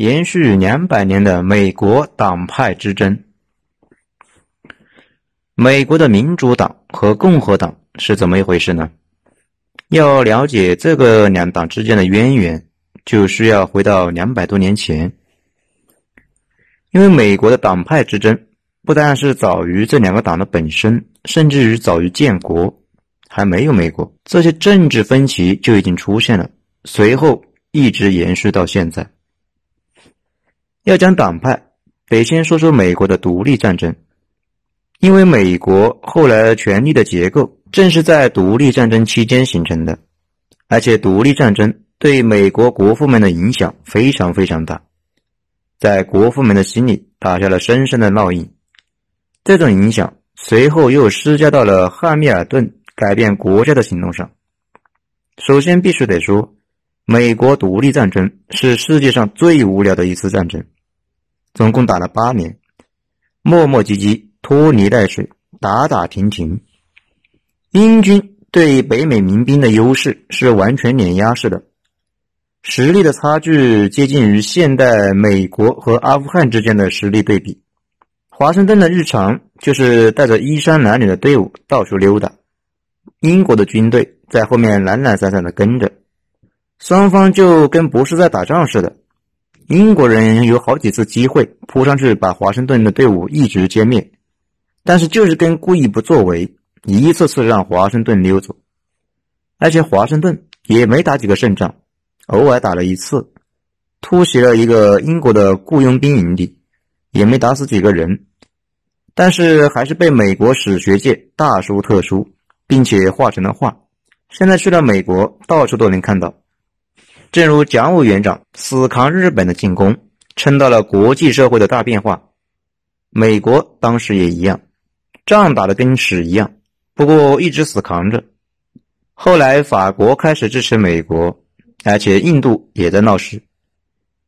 延续两百年的美国党派之争。美国的民主党和共和党是怎么一回事呢？要了解这个两党之间的渊源，就需要回到两百多年前。因为美国的党派之争不但是早于这两个党的本身，甚至于早于建国，还没有美国，这些政治分歧就已经出现了，随后一直延续到现在。要讲党派，得先说说美国的独立战争，因为美国后来权力的结构。正是在独立战争期间形成的，而且独立战争对美国国父们的影响非常非常大，在国父们的心里打下了深深的烙印。这种影响随后又施加到了汉密尔顿改变国家的行动上。首先，必须得说，美国独立战争是世界上最无聊的一次战争，总共打了八年，磨磨唧唧，拖泥带水，打打停停。英军对北美民兵的优势是完全碾压式的，实力的差距接近于现代美国和阿富汗之间的实力对比。华盛顿的日常就是带着衣衫褴褛的队伍到处溜达，英国的军队在后面懒懒散散的跟着，双方就跟不是在打仗似的。英国人有好几次机会扑上去把华盛顿的队伍一直歼灭，但是就是跟故意不作为。一次次让华盛顿溜走，而且华盛顿也没打几个胜仗，偶尔打了一次，突袭了一个英国的雇佣兵营地，也没打死几个人，但是还是被美国史学界大书特书，并且画成了画。现在去了美国，到处都能看到。正如蒋委员长死扛日本的进攻，撑到了国际社会的大变化，美国当时也一样，仗打得跟屎一样。不过一直死扛着，后来法国开始支持美国，而且印度也在闹事，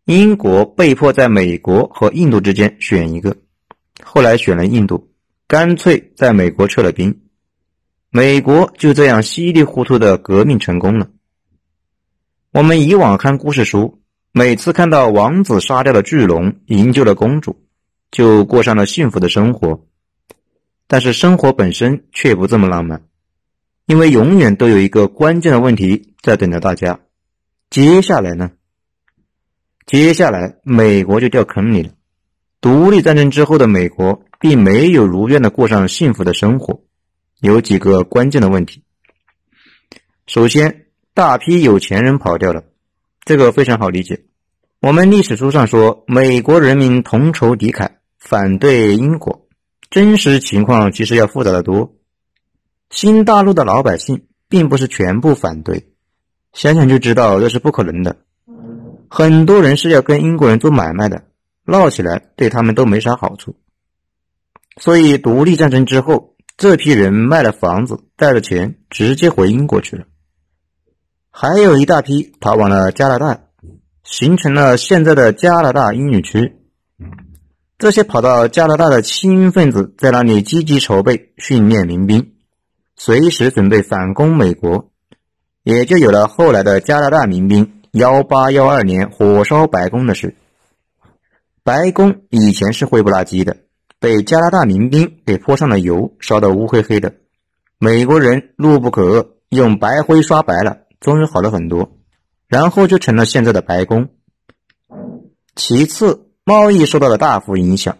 英国被迫在美国和印度之间选一个，后来选了印度，干脆在美国撤了兵，美国就这样稀里糊涂的革命成功了。我们以往看故事书，每次看到王子杀掉了巨龙，营救了公主，就过上了幸福的生活。但是生活本身却不这么浪漫，因为永远都有一个关键的问题在等着大家。接下来呢？接下来美国就掉坑里了。独立战争之后的美国并没有如愿的过上幸福的生活，有几个关键的问题。首先，大批有钱人跑掉了，这个非常好理解。我们历史书上说，美国人民同仇敌忾，反对英国。真实情况其实要复杂的多。新大陆的老百姓并不是全部反对，想想就知道这是不可能的。很多人是要跟英国人做买卖的，闹起来对他们都没啥好处。所以独立战争之后，这批人卖了房子，带着钱直接回英国去了。还有一大批逃往了加拿大，形成了现在的加拿大英语区。这些跑到加拿大的精英分子在那里积极筹备训练民兵，随时准备反攻美国，也就有了后来的加拿大民兵幺八幺二年火烧白宫的事。白宫以前是灰不拉几的，被加拿大民兵给泼上了油，烧得乌黑黑的。美国人怒不可遏，用白灰刷白了，终于好了很多，然后就成了现在的白宫。其次。贸易受到了大幅影响。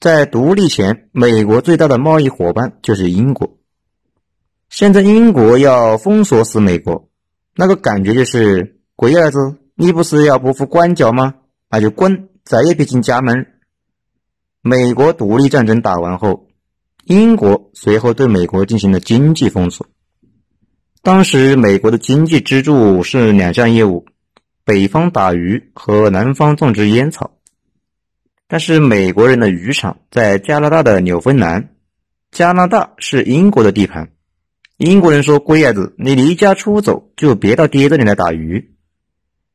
在独立前，美国最大的贸易伙伴就是英国。现在英国要封锁死美国，那个感觉就是龟儿子，你不是要不服管教吗？那就滚，再也别进家门。美国独立战争打完后，英国随后对美国进行了经济封锁。当时美国的经济支柱是两项业务：北方打鱼和南方种植烟草。但是美国人的渔场在加拿大的纽芬兰，加拿大是英国的地盘。英国人说：“龟儿子，你离家出走就别到爹这里来打鱼。”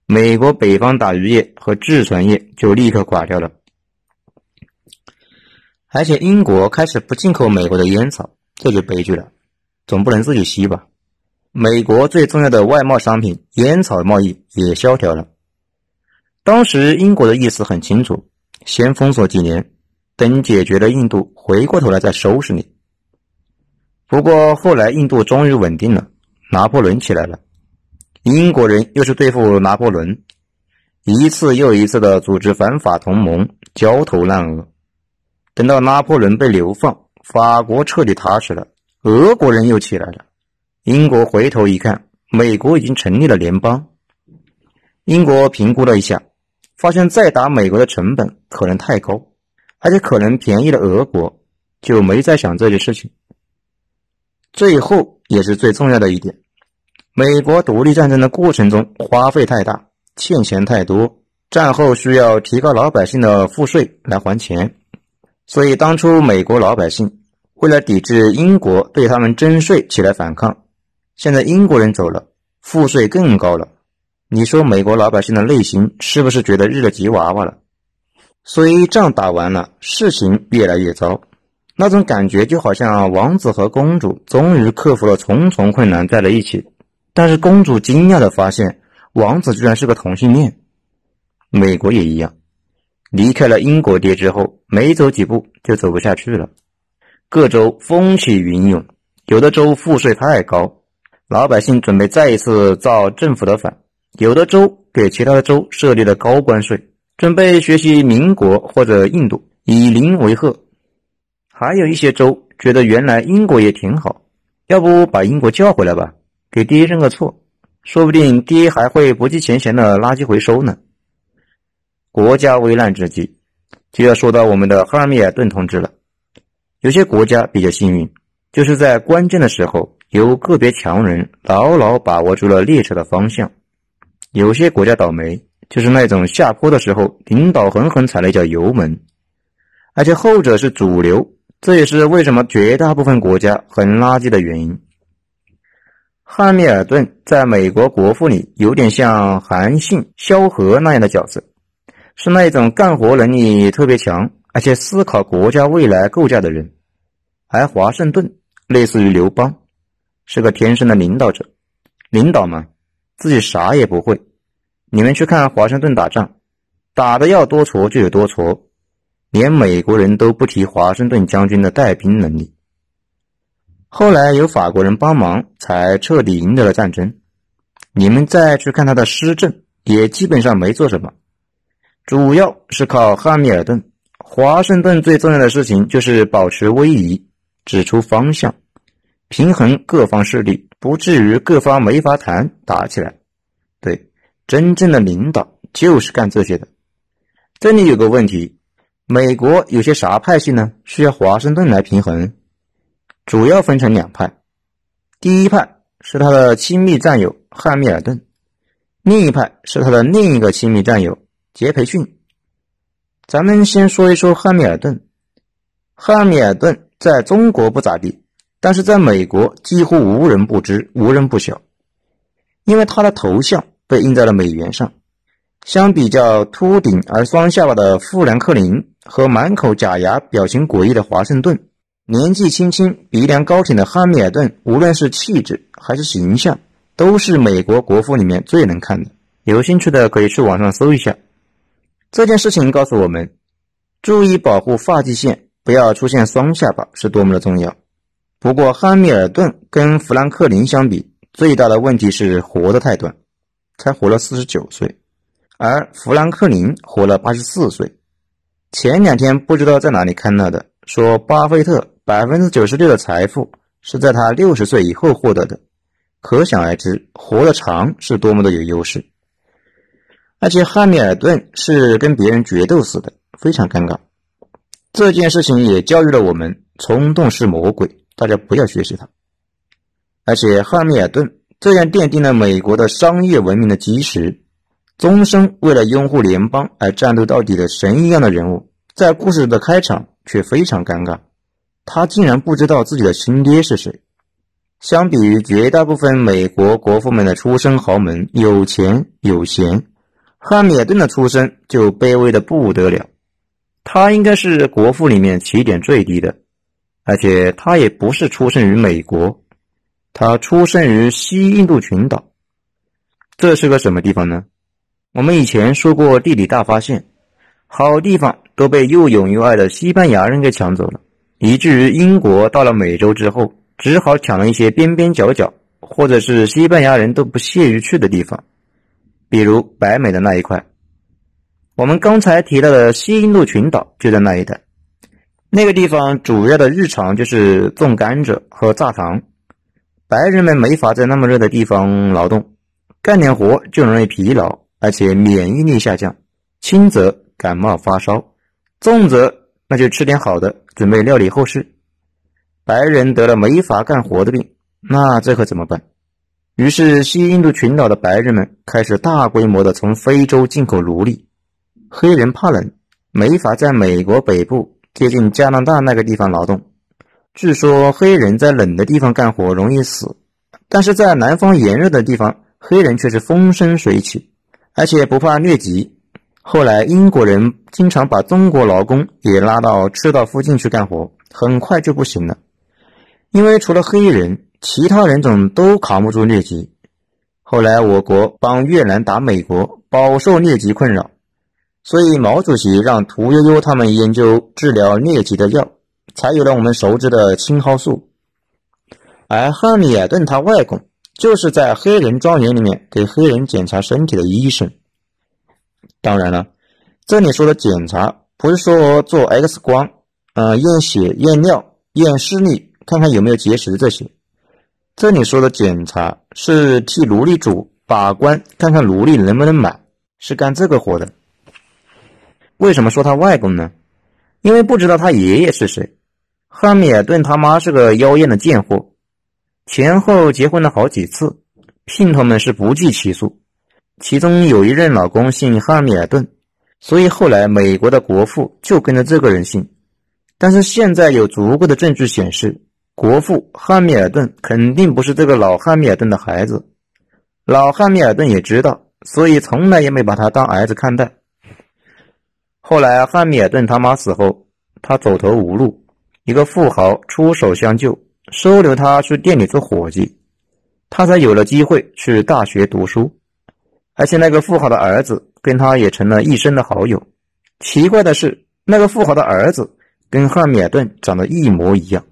美国北方打鱼业和制船业就立刻垮掉了。而且英国开始不进口美国的烟草，这就悲剧了，总不能自己吸吧？美国最重要的外贸商品烟草贸易也萧条了。当时英国的意思很清楚，先封锁几年，等解决了印度，回过头来再收拾你。不过后来印度终于稳定了，拿破仑起来了，英国人又是对付拿破仑，一次又一次的组织反法同盟，焦头烂额。等到拿破仑被流放，法国彻底踏实了，俄国人又起来了。英国回头一看，美国已经成立了联邦。英国评估了一下，发现再打美国的成本可能太高，而且可能便宜了俄国，就没再想这件事情。最后也是最重要的一点，美国独立战争的过程中花费太大，欠钱太多，战后需要提高老百姓的赋税来还钱，所以当初美国老百姓为了抵制英国对他们征税起来反抗，现在英国人走了，赋税更高了，你说美国老百姓的内心是不是觉得日了吉娃娃了？所以仗打完了，事情越来越糟。那种感觉就好像王子和公主终于克服了重重困难在了一起，但是公主惊讶的发现王子居然是个同性恋。美国也一样，离开了英国爹之后，没走几步就走不下去了。各州风起云涌，有的州赋税太高，老百姓准备再一次造政府的反；有的州给其他的州设立了高关税，准备学习民国或者印度，以邻为壑。还有一些州觉得原来英国也挺好，要不把英国叫回来吧，给爹认个错，说不定爹还会不计前嫌的垃圾回收呢。国家危难之际，就要说到我们的哈尔米尔顿同志了。有些国家比较幸运，就是在关键的时候有个别强人牢牢把握住了列车的方向；有些国家倒霉，就是那种下坡的时候领导狠狠踩了一脚油门，而且后者是主流。这也是为什么绝大部分国家很垃圾的原因。汉密尔顿在美国国父里有点像韩信、萧何那样的角色，是那种干活能力特别强，而且思考国家未来构架的人。而华盛顿类似于刘邦，是个天生的领导者。领导嘛，自己啥也不会。你们去看华盛顿打仗，打的要多挫就有多挫。连美国人都不提华盛顿将军的带兵能力。后来有法国人帮忙，才彻底赢得了战争。你们再去看他的施政，也基本上没做什么，主要是靠汉密尔顿。华盛顿最重要的事情就是保持威仪，指出方向，平衡各方势力，不至于各方没法谈，打起来。对，真正的领导就是干这些的。这里有个问题。美国有些啥派系呢？需要华盛顿来平衡，主要分成两派。第一派是他的亲密战友汉密尔顿，另一派是他的另一个亲密战友杰培逊。咱们先说一说汉密尔顿。汉密尔顿在中国不咋地，但是在美国几乎无人不知、无人不晓，因为他的头像被印在了美元上。相比较秃顶而双下巴的富兰克林和满口假牙、表情诡异的华盛顿，年纪轻轻、鼻梁高挺的汉密尔顿，无论是气质还是形象，都是美国国父里面最能看的。有兴趣的可以去网上搜一下。这件事情告诉我们，注意保护发际线，不要出现双下巴是多么的重要。不过，汉密尔顿跟富兰克林相比，最大的问题是活得太短，才活了四十九岁。而富兰克林活了八十四岁。前两天不知道在哪里看到的，说巴菲特百分之九十六的财富是在他六十岁以后获得的，可想而知，活得长是多么的有优势。而且汉密尔顿是跟别人决斗死的，非常尴尬。这件事情也教育了我们：冲动是魔鬼，大家不要学习他。而且汉密尔顿这样奠定了美国的商业文明的基石。终生为了拥护联邦而战斗到底的神一样的人物，在故事的开场却非常尴尬。他竟然不知道自己的亲爹是谁。相比于绝大部分美国国父们的出身豪门，有钱有闲，汉密尔顿的出身就卑微的不得了。他应该是国父里面起点最低的，而且他也不是出生于美国，他出生于西印度群岛。这是个什么地方呢？我们以前说过地理大发现，好地方都被又勇又爱的西班牙人给抢走了，以至于英国到了美洲之后，只好抢了一些边边角角，或者是西班牙人都不屑于去的地方，比如北美的那一块。我们刚才提到的西印度群岛就在那一带，那个地方主要的日常就是种甘蔗和榨糖，白人们没法在那么热的地方劳动，干点活就容易疲劳。而且免疫力下降，轻则感冒发烧，重则那就吃点好的，准备料理后事。白人得了没法干活的病，那这可怎么办？于是西印度群岛的白人们开始大规模的从非洲进口奴隶。黑人怕冷，没法在美国北部接近加拿大那个地方劳动。据说黑人在冷的地方干活容易死，但是在南方炎热的地方，黑人却是风生水起。而且不怕疟疾。后来英国人经常把中国劳工也拉到赤道附近去干活，很快就不行了。因为除了黑人，其他人种都扛不住疟疾。后来我国帮越南打美国，饱受疟疾困扰，所以毛主席让屠呦呦他们研究治疗疟疾的药，才有了我们熟知的青蒿素。而汉密尔顿他外公。就是在黑人庄园里面给黑人检查身体的医生。当然了，这里说的检查不是说做 X 光，呃，验血、验尿、验视力，看看有没有结石这些。这里说的检查是替奴隶主把关，看看奴隶能不能买，是干这个活的。为什么说他外公呢？因为不知道他爷爷是谁。汉密尔顿他妈是个妖艳的贱货。前后结婚了好几次，姘头们是不计其数。其中有一任老公姓汉密尔顿，所以后来美国的国父就跟着这个人姓。但是现在有足够的证据显示，国父汉密尔顿肯定不是这个老汉密尔顿的孩子。老汉密尔顿也知道，所以从来也没把他当儿子看待。后来汉密尔顿他妈死后，他走投无路，一个富豪出手相救。收留他去店里做伙计，他才有了机会去大学读书。而且那个富豪的儿子跟他也成了一生的好友。奇怪的是，那个富豪的儿子跟汉密尔顿长得一模一样，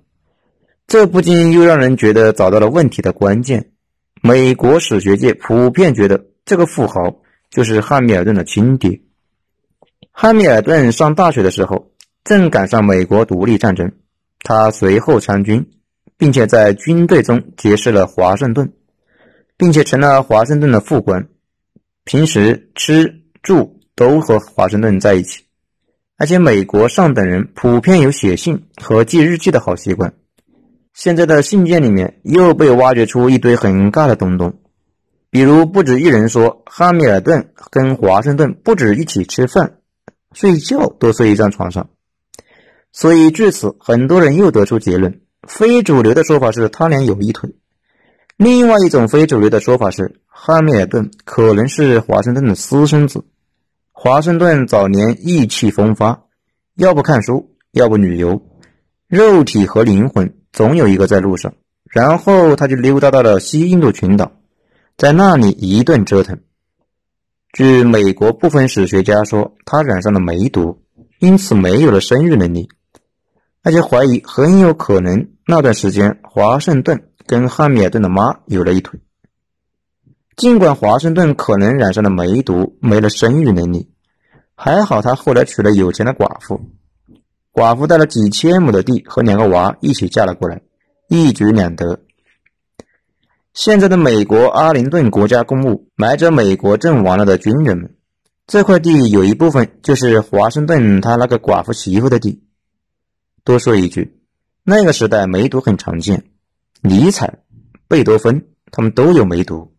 这不禁又让人觉得找到了问题的关键。美国史学界普遍觉得这个富豪就是汉密尔顿的亲爹。汉密尔顿上大学的时候，正赶上美国独立战争，他随后参军。并且在军队中结识了华盛顿，并且成了华盛顿的副官，平时吃住都和华盛顿在一起。而且美国上等人普遍有写信和记日记的好习惯。现在的信件里面又被挖掘出一堆很尬的东东，比如不止一人说汉密尔顿跟华盛顿不止一起吃饭、睡觉都睡一张床上。所以至此，很多人又得出结论。非主流的说法是他俩有一腿，另外一种非主流的说法是汉密尔顿可能是华盛顿的私生子。华盛顿早年意气风发，要不看书，要不旅游，肉体和灵魂总有一个在路上。然后他就溜达到了西印度群岛，在那里一顿折腾。据美国部分史学家说，他染上了梅毒，因此没有了生育能力。而且怀疑很有可能那段时间华盛顿跟汉密尔顿的妈有了一腿。尽管华盛顿可能染上了梅毒，没了生育能力，还好他后来娶了有钱的寡妇，寡妇带了几千亩的地和两个娃一起嫁了过来，一举两得。现在的美国阿灵顿国家公墓埋着美国阵亡了的军人们，这块地有一部分就是华盛顿他那个寡妇媳妇的地。多说一句，那个时代梅毒很常见，尼采、贝多芬他们都有梅毒。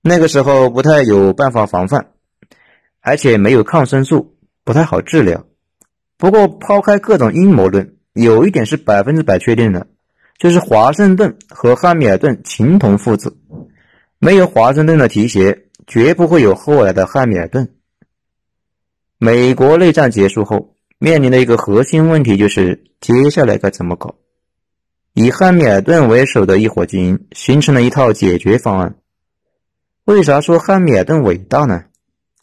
那个时候不太有办法防范，而且没有抗生素，不太好治疗。不过抛开各种阴谋论，有一点是百分之百确定的，就是华盛顿和汉密尔顿情同父子。没有华盛顿的提携，绝不会有后来的汉密尔顿。美国内战结束后。面临的一个核心问题就是接下来该怎么搞。以汉密尔顿为首的一伙精英形成了一套解决方案。为啥说汉密尔顿伟大呢？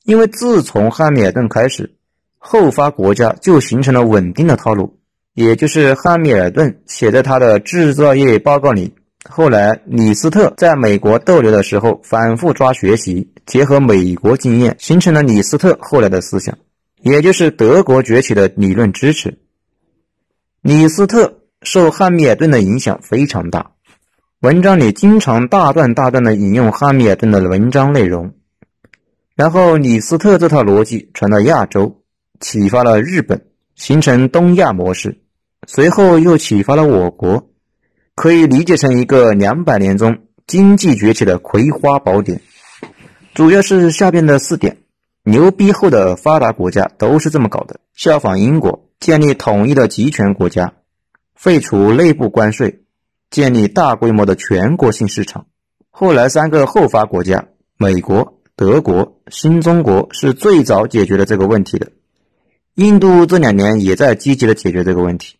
因为自从汉密尔顿开始，后发国家就形成了稳定的套路，也就是汉密尔顿写在他的制造业报告里。后来李斯特在美国逗留的时候，反复抓学习，结合美国经验，形成了李斯特后来的思想，也就是德国崛起的理论支持。李斯特受汉密尔顿的影响非常大，文章里经常大段大段的引用汉密尔顿的文章内容。然后李斯特这套逻辑传到亚洲，启发了日本，形成东亚模式，随后又启发了我国，可以理解成一个两百年中经济崛起的葵花宝典。主要是下边的四点：牛逼后的发达国家都是这么搞的，效仿英国，建立统一的集权国家，废除内部关税，建立大规模的全国性市场。后来三个后发国家，美国。德国、新中国是最早解决了这个问题的。印度这两年也在积极的解决这个问题，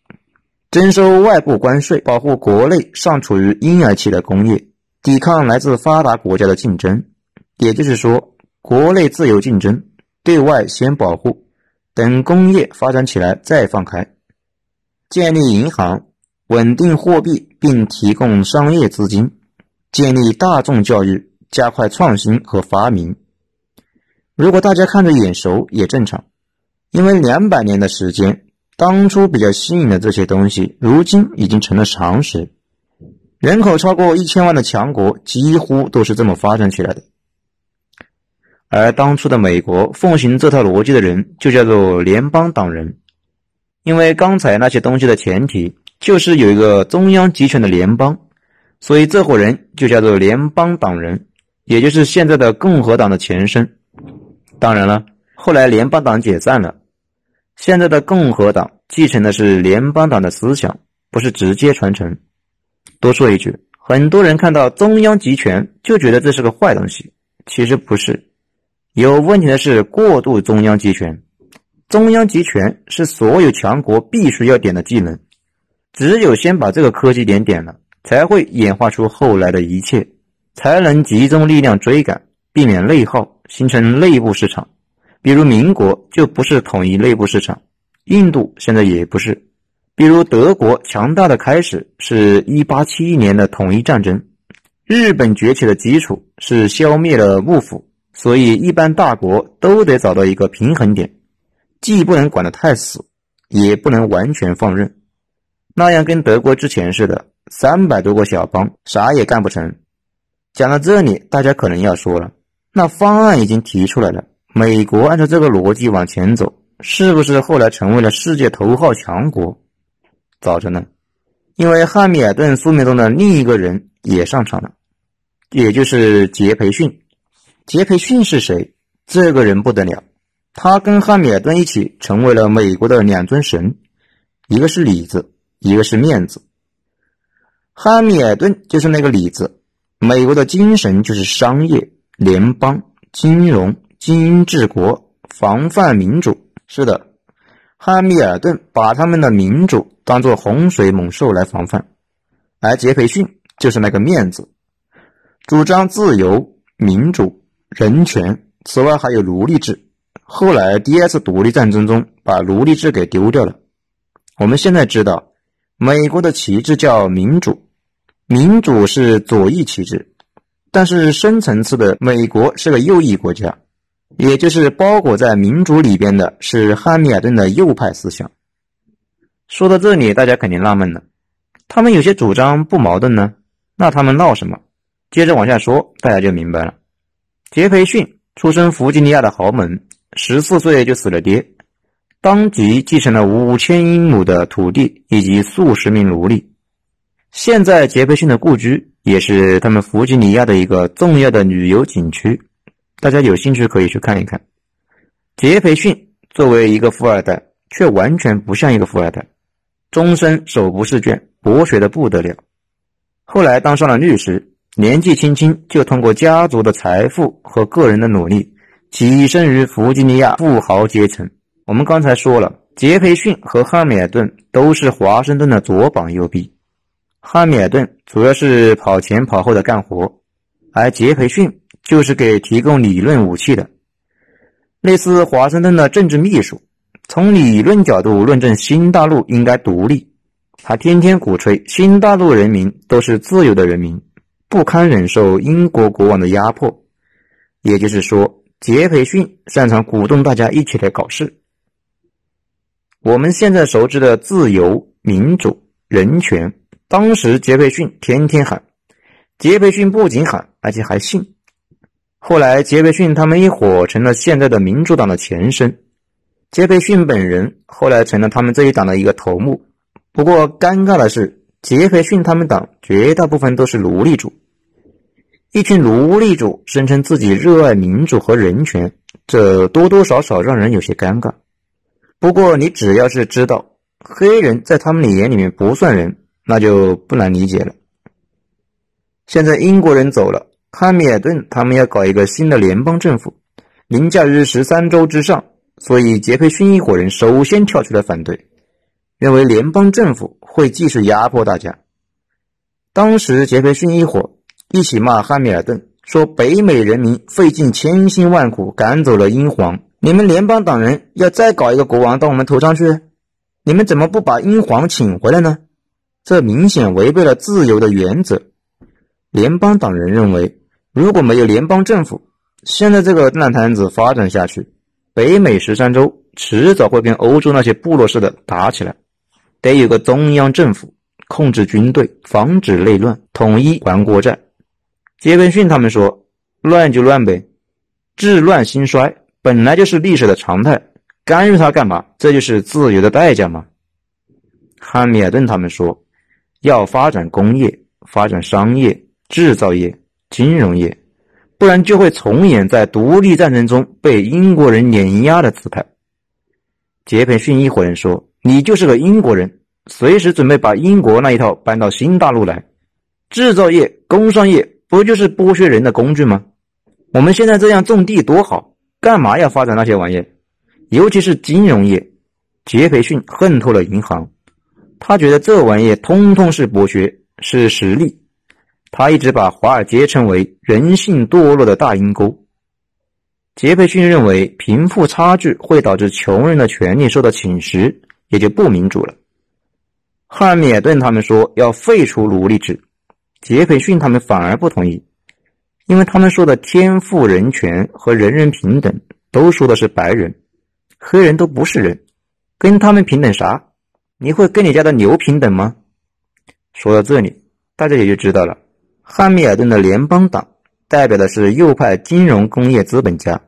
征收外部关税，保护国内尚处于婴儿期的工业，抵抗来自发达国家的竞争。也就是说，国内自由竞争，对外先保护，等工业发展起来再放开。建立银行，稳定货币，并提供商业资金，建立大众教育。加快创新和发明。如果大家看着眼熟也正常，因为两百年的时间，当初比较新颖的这些东西，如今已经成了常识。人口超过一千万的强国，几乎都是这么发展起来的。而当初的美国奉行这套逻辑的人，就叫做联邦党人。因为刚才那些东西的前提，就是有一个中央集权的联邦，所以这伙人就叫做联邦党人。也就是现在的共和党的前身。当然了，后来联邦党解散了，现在的共和党继承的是联邦党的思想，不是直接传承。多说一句，很多人看到中央集权就觉得这是个坏东西，其实不是。有问题的是过度中央集权。中央集权是所有强国必须要点的技能，只有先把这个科技点点了，才会演化出后来的一切。才能集中力量追赶，避免内耗，形成内部市场。比如民国就不是统一内部市场，印度现在也不是。比如德国强大的开始是一八七一年的统一战争，日本崛起的基础是消灭了幕府，所以一般大国都得找到一个平衡点，既不能管得太死，也不能完全放任，那样跟德国之前似的，三百多个小邦啥也干不成。讲到这里，大家可能要说了，那方案已经提出来了，美国按照这个逻辑往前走，是不是后来成为了世界头号强国？早着呢，因为汉密尔顿书面中的另一个人也上场了，也就是杰培逊。杰培逊是谁？这个人不得了，他跟汉密尔顿一起成为了美国的两尊神，一个是里子，一个是面子。汉密尔顿就是那个里子。美国的精神就是商业、联邦、金融、精英治国、防范民主。是的，汉密尔顿把他们的民主当作洪水猛兽来防范，而杰斐逊就是那个面子，主张自由、民主、人权。此外还有奴隶制。后来第二次独立战争中把奴隶制给丢掉了。我们现在知道，美国的旗帜叫民主。民主是左翼旗帜，但是深层次的美国是个右翼国家，也就是包裹在民主里边的是汉密尔顿的右派思想。说到这里，大家肯定纳闷了，他们有些主张不矛盾呢，那他们闹什么？接着往下说，大家就明白了。杰斐逊出身弗吉尼亚的豪门，十四岁就死了爹，当即继承了五千英亩的土地以及数十名奴隶。现在杰斐逊的故居也是他们弗吉尼亚的一个重要的旅游景区，大家有兴趣可以去看一看。杰斐逊作为一个富二代，却完全不像一个富二代，终身手不释卷，博学的不得了。后来当上了律师，年纪轻轻就通过家族的财富和个人的努力，跻身于弗吉尼亚富豪阶层。我们刚才说了，杰斐逊和汉密尔顿都是华盛顿的左膀右臂。汉密尔顿主要是跑前跑后的干活，而杰斐逊就是给提供理论武器的。类似华盛顿的政治秘书，从理论角度论证新大陆应该独立。他天天鼓吹新大陆人民都是自由的人民，不堪忍受英国国王的压迫。也就是说，杰斐逊擅长鼓动大家一起来搞事。我们现在熟知的自由、民主、人权，当时杰斐逊天天喊。杰斐逊不仅喊，而且还信。后来，杰斐逊他们一伙成了现在的民主党的前身。杰斐逊本人后来成了他们这一党的一个头目。不过，尴尬的是，杰斐逊他们党绝大部分都是奴隶主。一群奴隶主声称自己热爱民主和人权，这多多少少让人有些尴尬。不过，你只要是知道黑人在他们的眼里面不算人，那就不难理解了。现在英国人走了，汉密尔顿他们要搞一个新的联邦政府，凌驾于十三州之上，所以杰斐逊一伙人首先跳出来反对，认为联邦政府会继续压迫大家。当时杰斐逊一伙一起骂汉密尔顿，说北美人民费尽千辛万苦赶走了英皇，你们联邦党人要再搞一个国王到我们头上去，你们怎么不把英皇请回来呢？这明显违背了自由的原则。联邦党人认为，如果没有联邦政府，现在这个烂摊子发展下去，北美十三州迟早会跟欧洲那些部落似的打起来。得有个中央政府控制军队，防止内乱，统一还国债。杰斐逊他们说：“乱就乱呗，治乱兴衰本来就是历史的常态，干预它干嘛？这就是自由的代价嘛。”汉密尔顿他们说：“要发展工业，发展商业。”制造业、金融业，不然就会重演在独立战争中被英国人碾压的姿态。杰斐逊一伙人说：“你就是个英国人，随时准备把英国那一套搬到新大陆来。制造业、工商业不就是剥削人的工具吗？我们现在这样种地多好，干嘛要发展那些玩意？尤其是金融业。”杰斐逊恨透了银行，他觉得这玩意通通是剥削，是实力。他一直把华尔街称为人性堕落的大阴沟。杰斐逊认为贫富差距会导致穷人的权利受到侵蚀，也就不民主了。汉密尔顿他们说要废除奴隶制，杰斐逊他们反而不同意，因为他们说的天赋人权和人人平等都说的是白人，黑人都不是人，跟他们平等啥？你会跟你家的牛平等吗？说到这里，大家也就知道了。汉密尔顿的联邦党代表的是右派金融工业资本家，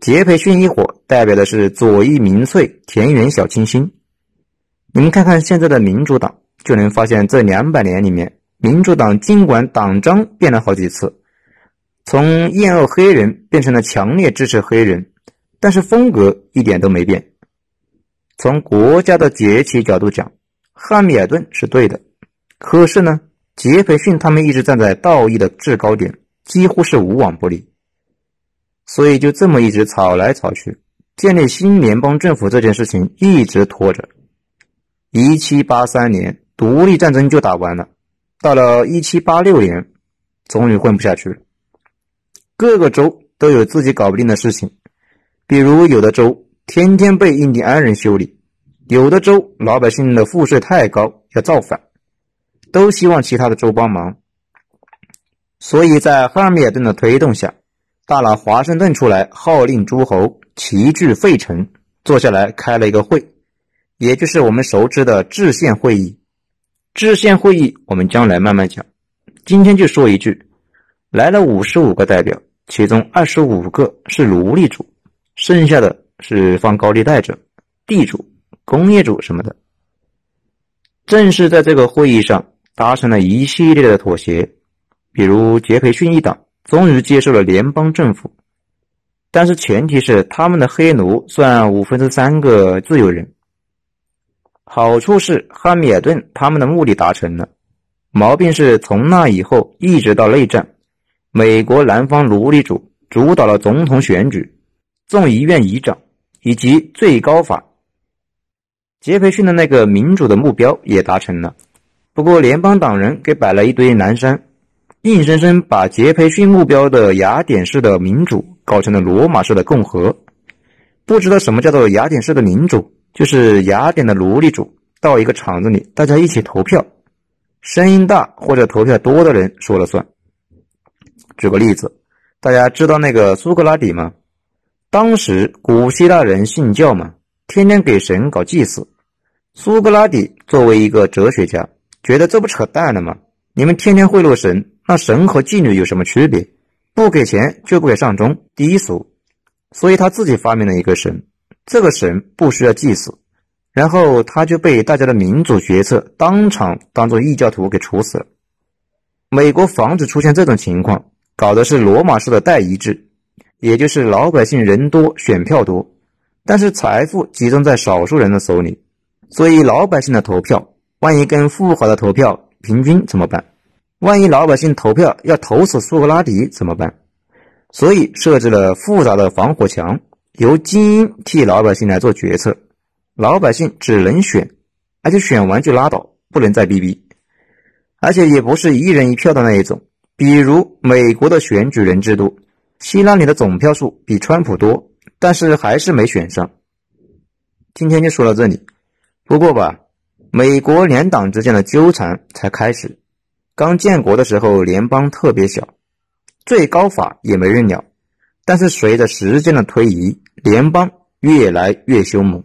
杰斐逊一伙代表的是左翼民粹田园小清新。你们看看现在的民主党，就能发现这两百年里面，民主党尽管党章变了好几次，从厌恶黑人变成了强烈支持黑人，但是风格一点都没变。从国家的崛起角度讲，汉密尔顿是对的，可是呢？杰斐逊他们一直站在道义的制高点，几乎是无往不利，所以就这么一直吵来吵去，建立新联邦政府这件事情一直拖着。一七八三年独立战争就打完了，到了一七八六年，终于混不下去了。各个州都有自己搞不定的事情，比如有的州天天被印第安人修理，有的州老百姓的赋税太高，要造反。都希望其他的州帮忙，所以在汉密尔顿的推动下，大佬华盛顿出来号令诸侯齐聚费城，坐下来开了一个会，也就是我们熟知的制宪会议。制宪会议我们将来慢慢讲，今天就说一句：来了五十五个代表，其中二十五个是奴隶主，剩下的是放高利贷者、地主、工业主什么的。正是在这个会议上。达成了一系列的妥协，比如杰斐逊一党终于接受了联邦政府，但是前提是他们的黑奴算五分之三个自由人。好处是汉密尔顿他们的目的达成了，毛病是从那以后一直到内战，美国南方奴隶主主导了总统选举、众议院议长以及最高法。杰斐逊的那个民主的目标也达成了。不过，联邦党人给摆了一堆南山，硬生生把杰斐逊目标的雅典式的民主搞成了罗马式的共和。不知道什么叫做雅典式的民主，就是雅典的奴隶主到一个场子里，大家一起投票，声音大或者投票多的人说了算。举个例子，大家知道那个苏格拉底吗？当时古希腊人信教嘛，天天给神搞祭祀。苏格拉底作为一个哲学家，觉得这不扯淡了吗？你们天天贿赂神，那神和妓女有什么区别？不给钱就不给上钟，低俗。所以他自己发明了一个神，这个神不需要祭祀，然后他就被大家的民主决策当场当做异教徒给处死了。美国防止出现这种情况，搞的是罗马式的代议制，也就是老百姓人多选票多，但是财富集中在少数人的手里，所以老百姓的投票，万一跟富豪的投票平均怎么办？万一老百姓投票要投死苏格拉底怎么办？所以设置了复杂的防火墙，由精英替老百姓来做决策，老百姓只能选，而且选完就拉倒，不能再逼逼，而且也不是一人一票的那一种。比如美国的选举人制度，希拉里的总票数比川普多，但是还是没选上。今天就说到这里。不过吧，美国两党之间的纠缠才开始。刚建国的时候，联邦特别小。最高法也没人鸟，但是随着时间的推移，联邦越来越凶猛。